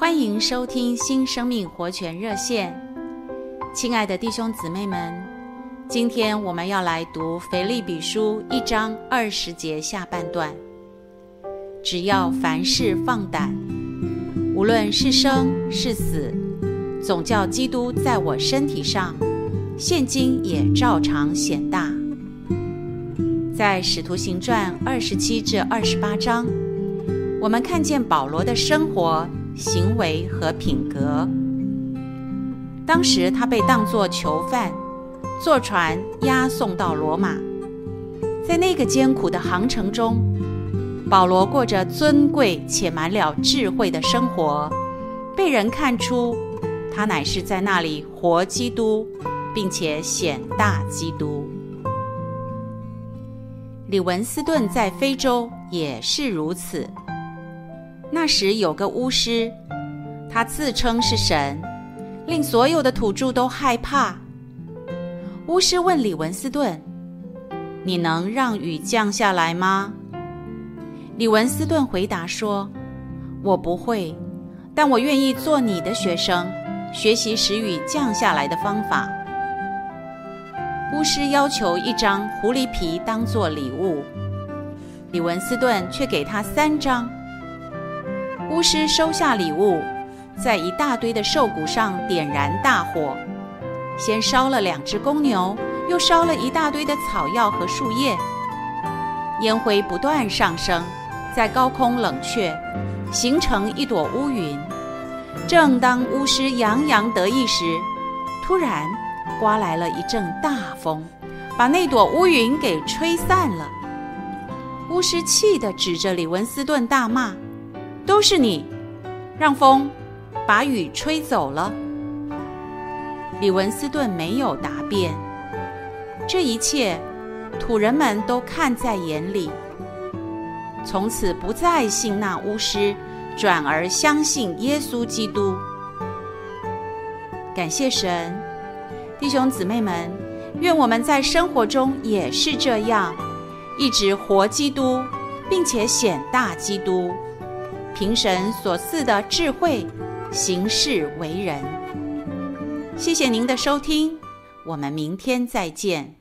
欢迎收听新生命活泉热线，亲爱的弟兄姊妹们，今天我们要来读腓立比书一章二十节下半段。只要凡事放胆，无论是生是死，总叫基督在我身体上，现今也照常显大。在使徒行传二十七至二十八章，我们看见保罗的生活。行为和品格。当时他被当作囚犯，坐船押送到罗马。在那个艰苦的航程中，保罗过着尊贵且满了智慧的生活，被人看出他乃是在那里活基督，并且显大基督。李文斯顿在非洲也是如此。那时有个巫师，他自称是神，令所有的土著都害怕。巫师问李文斯顿：“你能让雨降下来吗？”李文斯顿回答说：“我不会，但我愿意做你的学生，学习使雨降下来的方法。”巫师要求一张狐狸皮当做礼物，李文斯顿却给他三张。巫师收下礼物，在一大堆的兽骨上点燃大火，先烧了两只公牛，又烧了一大堆的草药和树叶，烟灰不断上升，在高空冷却，形成一朵乌云。正当巫师洋洋得意时，突然刮来了一阵大风，把那朵乌云给吹散了。巫师气得指着李文斯顿大骂。都是你，让风把雨吹走了。李文斯顿没有答辩，这一切土人们都看在眼里。从此不再信那巫师，转而相信耶稣基督。感谢神，弟兄姊妹们，愿我们在生活中也是这样，一直活基督，并且显大基督。凭神所赐的智慧，行事为人。谢谢您的收听，我们明天再见。